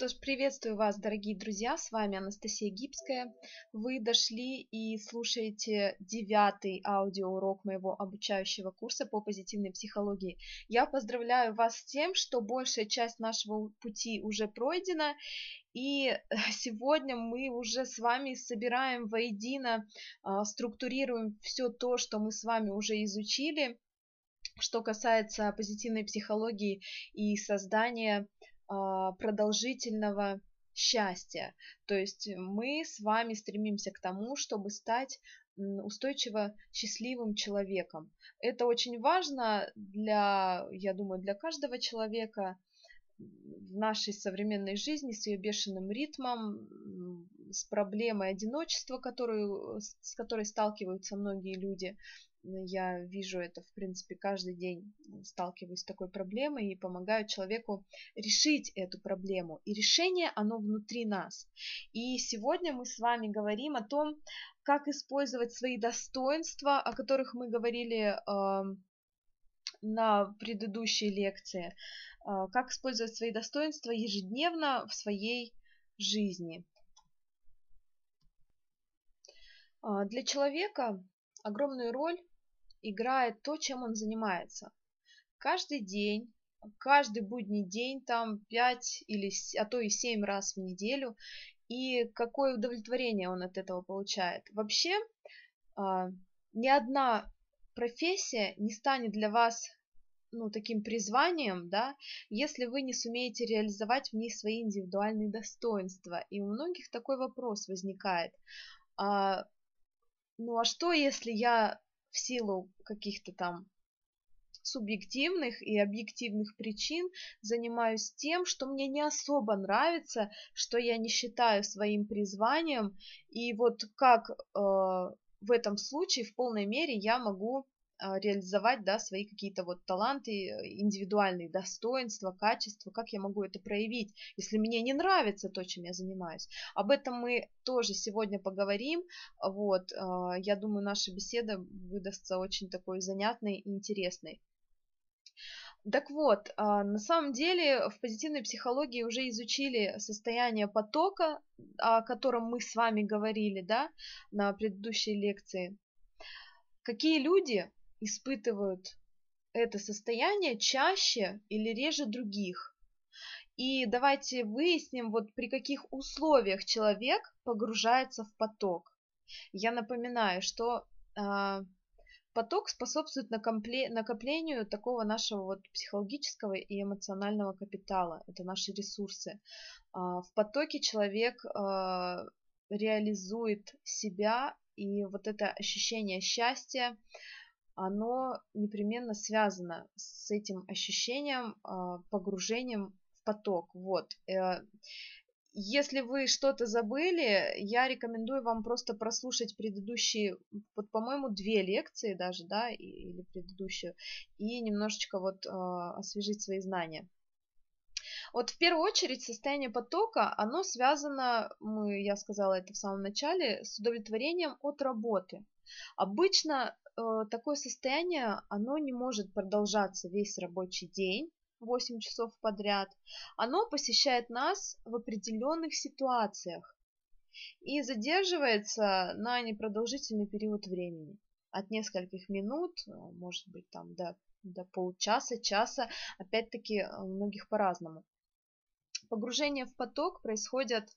Что ж, приветствую вас, дорогие друзья, с вами Анастасия Гибская. Вы дошли и слушаете девятый аудиоурок моего обучающего курса по позитивной психологии. Я поздравляю вас с тем, что большая часть нашего пути уже пройдена, и сегодня мы уже с вами собираем воедино, а, структурируем все то, что мы с вами уже изучили, что касается позитивной психологии и создания продолжительного счастья. То есть мы с вами стремимся к тому, чтобы стать устойчиво счастливым человеком. Это очень важно для, я думаю, для каждого человека в нашей современной жизни с ее бешеным ритмом, с проблемой одиночества, которую, с которой сталкиваются многие люди. Я вижу это, в принципе, каждый день сталкиваюсь с такой проблемой и помогаю человеку решить эту проблему. И решение, оно внутри нас. И сегодня мы с вами говорим о том, как использовать свои достоинства, о которых мы говорили э, на предыдущей лекции, э, как использовать свои достоинства ежедневно в своей жизни. Э, для человека огромную роль играет то, чем он занимается. Каждый день, каждый будний день, там 5 или, а то и 7 раз в неделю, и какое удовлетворение он от этого получает. Вообще, а, ни одна профессия не станет для вас ну, таким призванием, да, если вы не сумеете реализовать в ней свои индивидуальные достоинства. И у многих такой вопрос возникает. А, ну а что, если я в силу каких-то там субъективных и объективных причин занимаюсь тем, что мне не особо нравится, что я не считаю своим призванием, и вот как э, в этом случае в полной мере я могу реализовать да, свои какие-то вот таланты, индивидуальные достоинства, качества, как я могу это проявить, если мне не нравится то, чем я занимаюсь. Об этом мы тоже сегодня поговорим. Вот, а, я думаю, наша беседа выдастся очень такой занятной и интересной. Так вот, а, на самом деле в позитивной психологии уже изучили состояние потока, о котором мы с вами говорили да, на предыдущей лекции. Какие люди испытывают это состояние чаще или реже других. И давайте выясним, вот при каких условиях человек погружается в поток. Я напоминаю, что э, поток способствует накоплению такого нашего вот психологического и эмоционального капитала. Это наши ресурсы. Э, в потоке человек э, реализует себя, и вот это ощущение счастья, оно непременно связано с этим ощущением а, погружением в поток. Вот. Э, если вы что-то забыли, я рекомендую вам просто прослушать предыдущие, вот, по-моему, две лекции даже, да, или предыдущую, и немножечко вот э, освежить свои знания. Вот в первую очередь состояние потока, оно связано, мы, я сказала это в самом начале, с удовлетворением от работы. Обычно такое состояние, оно не может продолжаться весь рабочий день, 8 часов подряд. Оно посещает нас в определенных ситуациях и задерживается на непродолжительный период времени. От нескольких минут, э, может быть, там до, до полчаса, часа, опять-таки у многих по-разному. Погружение в поток происходит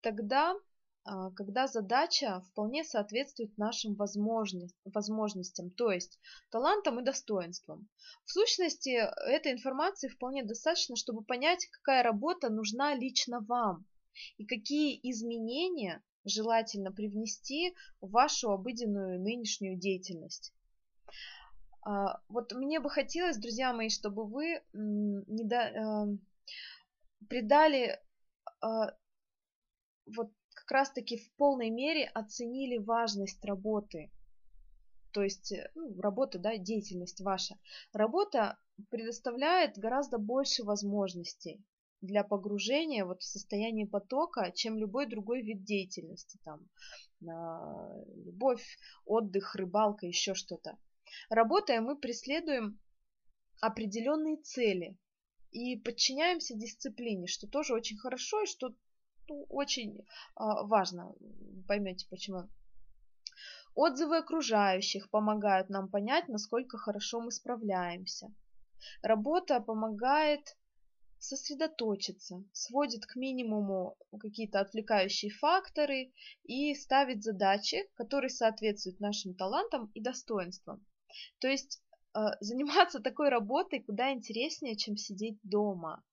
тогда, когда задача вполне соответствует нашим возможностям, то есть талантам и достоинствам. В сущности, этой информации вполне достаточно, чтобы понять, какая работа нужна лично вам и какие изменения желательно привнести в вашу обыденную нынешнюю деятельность. А, вот мне бы хотелось, друзья мои, чтобы вы не до, э, придали а, вот как раз-таки в полной мере оценили важность работы. То есть, э, ну, работа, да, деятельность ваша. Работа предоставляет гораздо больше возможностей для погружения вот в состояние потока, чем любой другой вид деятельности. Там, любовь, отдых, рыбалка, еще что-то. Работая, мы преследуем определенные цели. и подчиняемся дисциплине, что тоже очень хорошо и что ну, очень а, важно. Поймете почему. Отзывы окружающих помогают нам понять, насколько хорошо мы справляемся. Работа помогает сосредоточиться, сводит к минимуму какие-то отвлекающие факторы и ставит задачи, которые соответствуют нашим талантам и достоинствам. То есть э, заниматься такой работой куда интереснее, чем сидеть дома.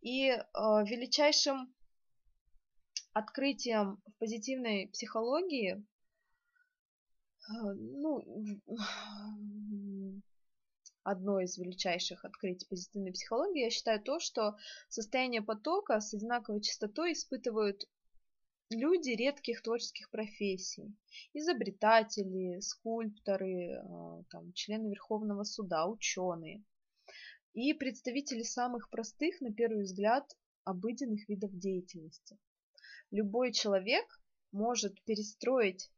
И э, величайшим открытием в позитивной психологии, ну, одно из величайших открытий позитивной психологии, я считаю то, что состояние потока с одинаковой частотой испытывают люди редких творческих профессий. Изобретатели, скульпторы, а, там, члены Верховного суда, ученые. И представители самых простых, на первый взгляд, обыденных видов деятельности. Любой человек может перестроить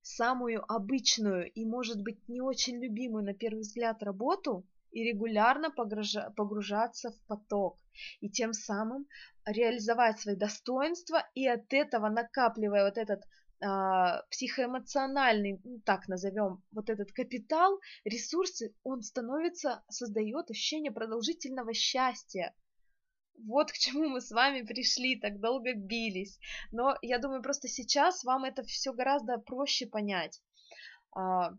самую обычную и, может быть, не очень любимую на первый взгляд работу и регулярно погружаться в поток, и тем самым реализовать свои достоинства, и от этого накапливая вот этот а, психоэмоциональный, ну, так назовем, вот этот капитал, ресурсы, он становится, создает ощущение продолжительного счастья, вот к чему мы с вами пришли, так долго бились. Но я думаю, просто сейчас вам это все гораздо проще понять. А,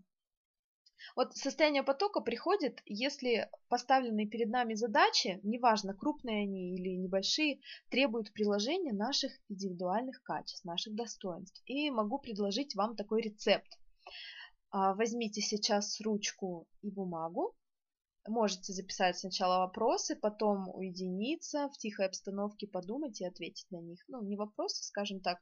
вот состояние потока приходит, если поставленные перед нами задачи, неважно, крупные они или небольшие, требуют приложения наших индивидуальных качеств, наших достоинств. И могу предложить вам такой рецепт. А, возьмите сейчас ручку и бумагу, Можете записать сначала вопросы, потом уединиться, в тихой обстановке подумать и ответить на них. Ну, не вопросы, скажем так,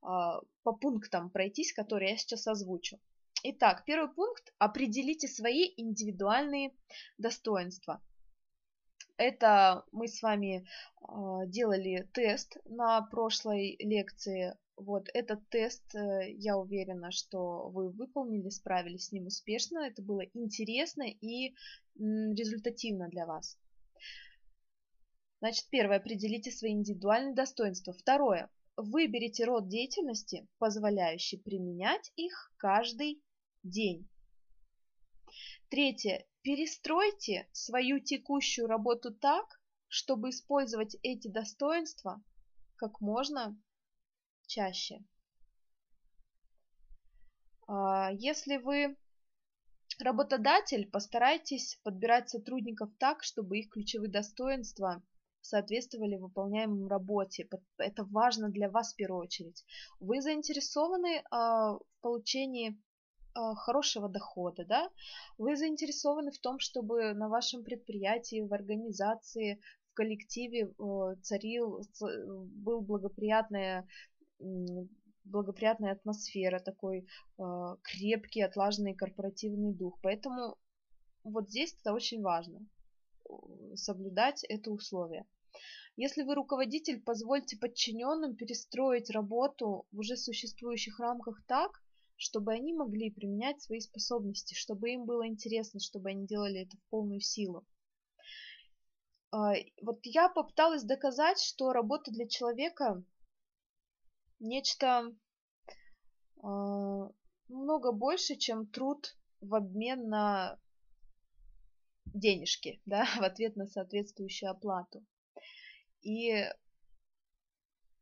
а, по пунктам пройтись, которые я сейчас озвучу. Итак, первый пункт. Определите свои индивидуальные достоинства. Это мы с вами а, делали тест на прошлой лекции вот этот тест, э, я уверена, что вы выполнили, справились с ним успешно. Это было интересно и результативно для вас. Значит, первое, определите свои индивидуальные достоинства. Второе, выберите род деятельности, позволяющий применять их каждый день. Третье, перестройте свою текущую работу так, чтобы использовать эти достоинства как можно чаще. А, если вы работодатель, постарайтесь подбирать сотрудников так, чтобы их ключевые достоинства соответствовали выполняемой работе. Это важно для вас в первую очередь. Вы заинтересованы а, в получении а, хорошего дохода, да? Вы заинтересованы в том, чтобы на вашем предприятии, в организации, в коллективе царил, был благоприятная благоприятная атмосфера, такой э, крепкий, отлаженный корпоративный дух. Поэтому вот здесь это очень важно, соблюдать это условие. Если вы руководитель, позвольте подчиненным перестроить работу в уже существующих рамках так, чтобы они могли применять свои способности, чтобы им было интересно, чтобы они делали это в полную силу. Вот я попыталась доказать, что работа для человека нечто э, много больше, чем труд в обмен на денежки, да, в ответ на соответствующую оплату. И э,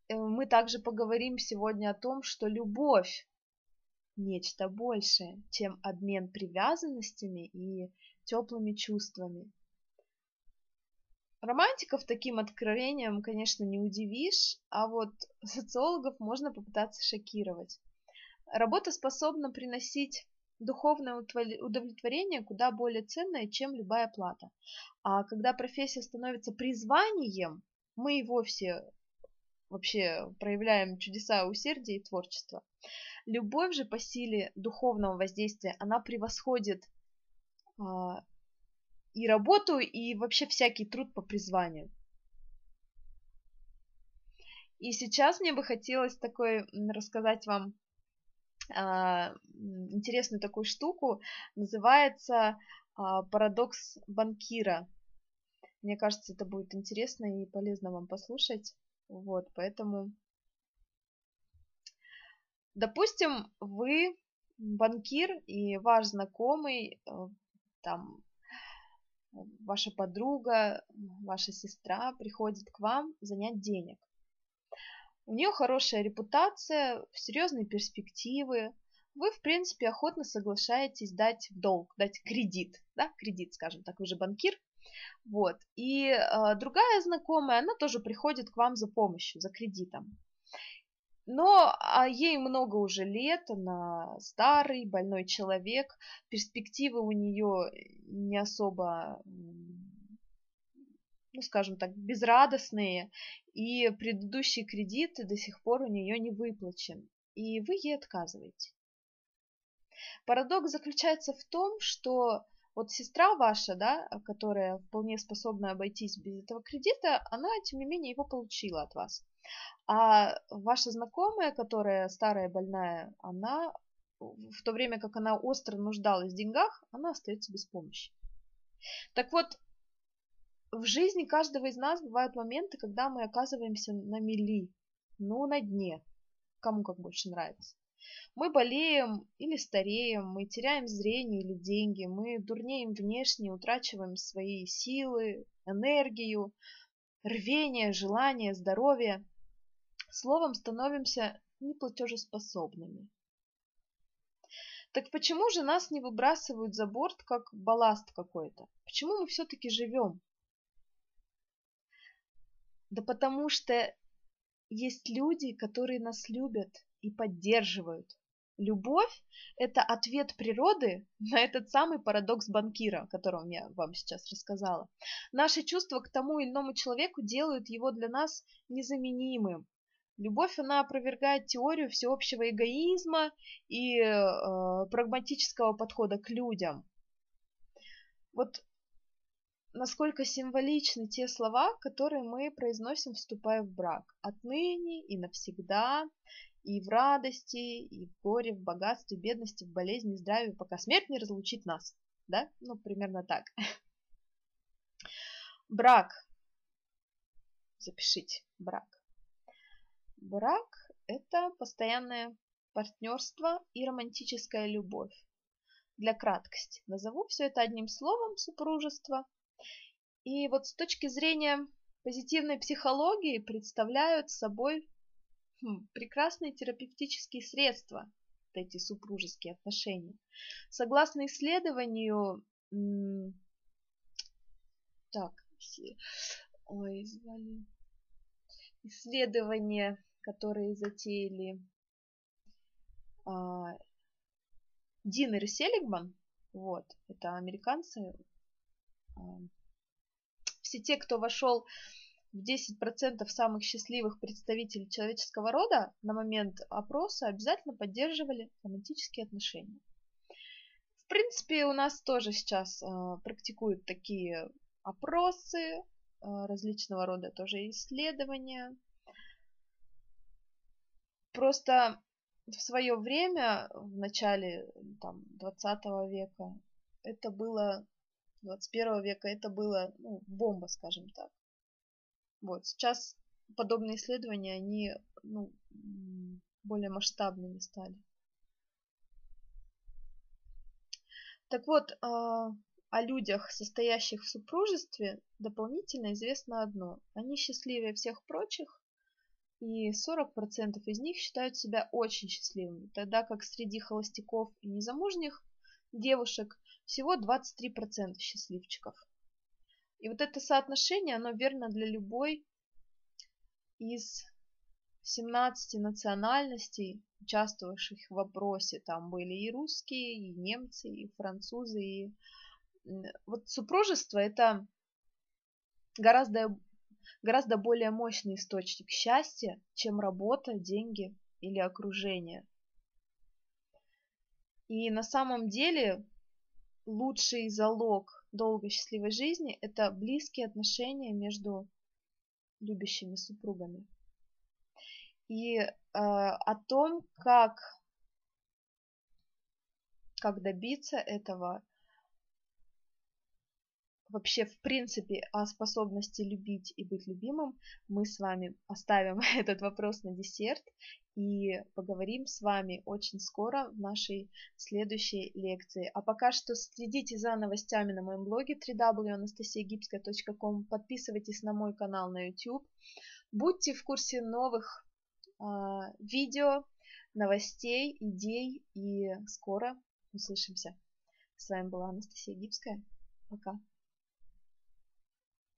мы также поговорим сегодня о том, что любовь нечто большее, чем обмен привязанностями и теплыми чувствами. Романтиков таким откровением, конечно, не удивишь, а вот социологов можно попытаться шокировать. Работа способна приносить духовное удовлетворение куда более ценное, чем любая плата. А когда профессия становится призванием, мы и вовсе вообще проявляем чудеса усердия и творчества. Любовь же по силе духовного воздействия, она превосходит а, и работу, и вообще всякий труд по призванию. И сейчас мне бы хотелось такой рассказать вам а, интересную такую штуку. Называется а, парадокс банкира. Мне кажется, это будет интересно и полезно вам послушать. Вот, поэтому... Допустим, вы банкир и ваш знакомый, э, там, ваша подруга, ваша сестра приходит к вам занять денег. У нее хорошая репутация, серьезные перспективы. Вы, в принципе, охотно соглашаетесь дать долг, дать кредит, да, кредит, скажем так, вы же банкир. Вот. И э, другая знакомая, она тоже приходит к вам за помощью, за кредитом. Но а ей много уже лет, она старый, больной человек, перспективы у нее не особо, ну скажем так, безрадостные, и предыдущий кредит до сих пор у нее не выплачен, и вы ей отказываете. Парадокс заключается в том, что вот сестра ваша, да, которая вполне способна обойтись без этого кредита, она, тем не менее, его получила от вас. А ваша знакомая, которая старая больная, она в то время как она остро нуждалась в деньгах, она остается без помощи. Так вот, в жизни каждого из нас бывают моменты, когда мы оказываемся на мели, ну, на дне, кому как больше нравится. Мы болеем или стареем, мы теряем зрение или деньги, мы дурнеем внешне, утрачиваем свои силы, энергию, рвение, желание, здоровье. Словом, становимся неплатежеспособными. Так почему же нас не выбрасывают за борт, как балласт какой-то? Почему мы все-таки живем? Да потому что есть люди, которые нас любят и поддерживают. Любовь – это ответ природы на этот самый парадокс банкира, о котором я вам сейчас рассказала. Наши чувства к тому или иному человеку делают его для нас незаменимым, Любовь, она опровергает теорию всеобщего эгоизма и э, прагматического подхода к людям. Вот насколько символичны те слова, которые мы произносим, вступая в брак. Отныне и навсегда, и в радости, и в горе, в богатстве, в бедности, в болезни, в здравии, пока смерть не разлучит нас. Да? Ну, примерно так. Брак. Запишите. Брак. Брак – это постоянное партнерство и романтическая любовь. Для краткости назову все это одним словом – супружество. И вот с точки зрения позитивной психологии представляют собой хм, прекрасные терапевтические средства эти супружеские отношения. Согласно исследованию, так, ой, звали, исследование которые затеяли а, Динер и Селигман, вот, это американцы, а, все те, кто вошел в 10% самых счастливых представителей человеческого рода на момент опроса обязательно поддерживали романтические отношения. В принципе, у нас тоже сейчас э, практикуют такие опросы, э, различного рода тоже исследования. Просто в свое время, в начале там, 20 века, это было, 21 века, это было ну, бомба, скажем так. Вот, сейчас подобные исследования, они ну, более масштабными стали. Так вот, а, о людях, состоящих в супружестве, дополнительно известно одно. Они счастливее всех прочих, и 40% из них считают себя очень счастливыми, тогда как среди холостяков и незамужних девушек всего 23% счастливчиков. И вот это соотношение, оно верно для любой из 17 национальностей, участвовавших в вопросе. Там были и русские, и немцы, и французы. И... Вот супружество – это гораздо гораздо более мощный источник счастья, чем работа, деньги или окружение. И на самом деле лучший залог долгой счастливой жизни – это близкие отношения между любящими супругами. И э, о том, как, как добиться этого, вообще в принципе о способности любить и быть любимым, мы с вами оставим этот вопрос на десерт и поговорим с вами очень скоро в нашей следующей лекции. А пока что следите за новостями на моем блоге www.anastasiagipskaya.com, подписывайтесь на мой канал на YouTube, будьте в курсе новых э, видео, новостей, идей и скоро услышимся. С вами была Анастасия Гибская. Пока.